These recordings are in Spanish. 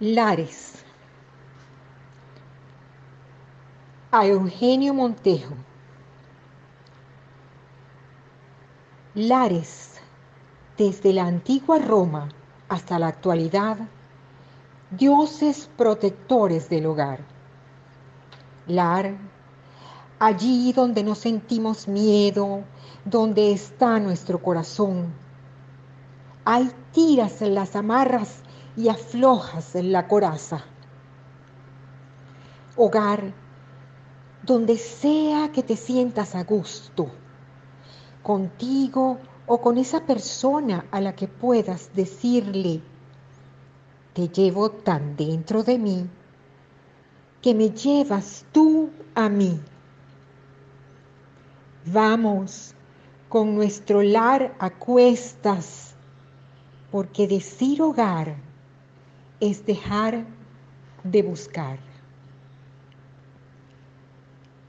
Lares. A Eugenio Montejo. Lares, desde la antigua Roma hasta la actualidad, dioses protectores del hogar. Lar, allí donde no sentimos miedo, donde está nuestro corazón. Hay tiras en las amarras y aflojas en la coraza. Hogar, donde sea que te sientas a gusto, contigo o con esa persona a la que puedas decirle, te llevo tan dentro de mí que me llevas tú a mí. Vamos con nuestro lar a cuestas, porque decir hogar es dejar de buscar.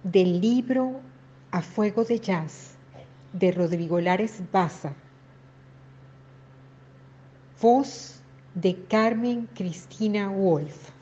Del libro A Fuego de Jazz de Rodrigo Lares Baza. Voz de Carmen Cristina Wolf.